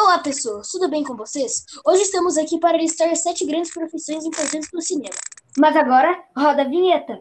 Olá, pessoas, tudo bem com vocês? Hoje estamos aqui para listar sete grandes profissões importantes do cinema. Mas agora, roda a vinheta.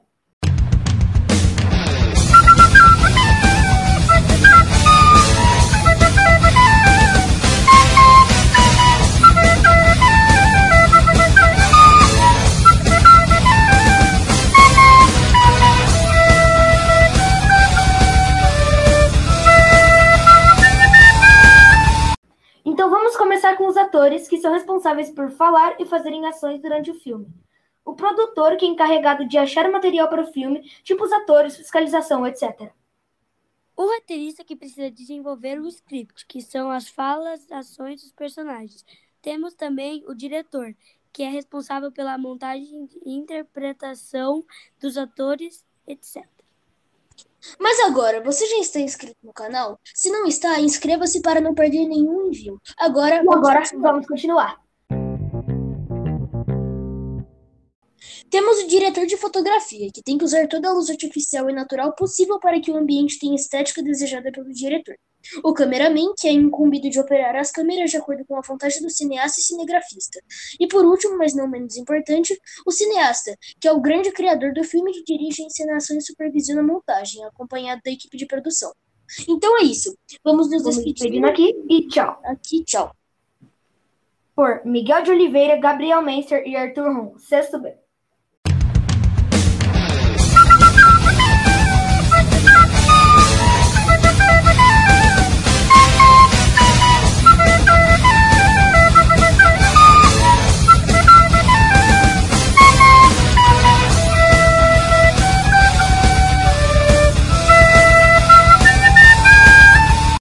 Então vamos começar com os atores que são responsáveis por falar e fazerem ações durante o filme. O produtor, que é encarregado de achar material para o filme, tipo os atores, fiscalização, etc. O roteirista que precisa desenvolver o script, que são as falas, ações dos personagens. Temos também o diretor, que é responsável pela montagem e interpretação dos atores, etc. Mas agora, você já está inscrito no canal? Se não está, inscreva-se para não perder nenhum envio. Agora, E agora vamos continuar. Temos o diretor de fotografia, que tem que usar toda a luz artificial e natural possível para que o ambiente tenha a estética desejada pelo diretor. O cameraman, que é incumbido de operar as câmeras de acordo com a vontade do cineasta e cinegrafista. E por último, mas não menos importante, o cineasta, que é o grande criador do filme que dirige a encenação e supervisiona a montagem, acompanhado da equipe de produção. Então é isso. Vamos nos despedir despedindo aqui e tchau. aqui. Tchau. Por Miguel de Oliveira, Gabriel Menster e Arthur Ron, sexto B.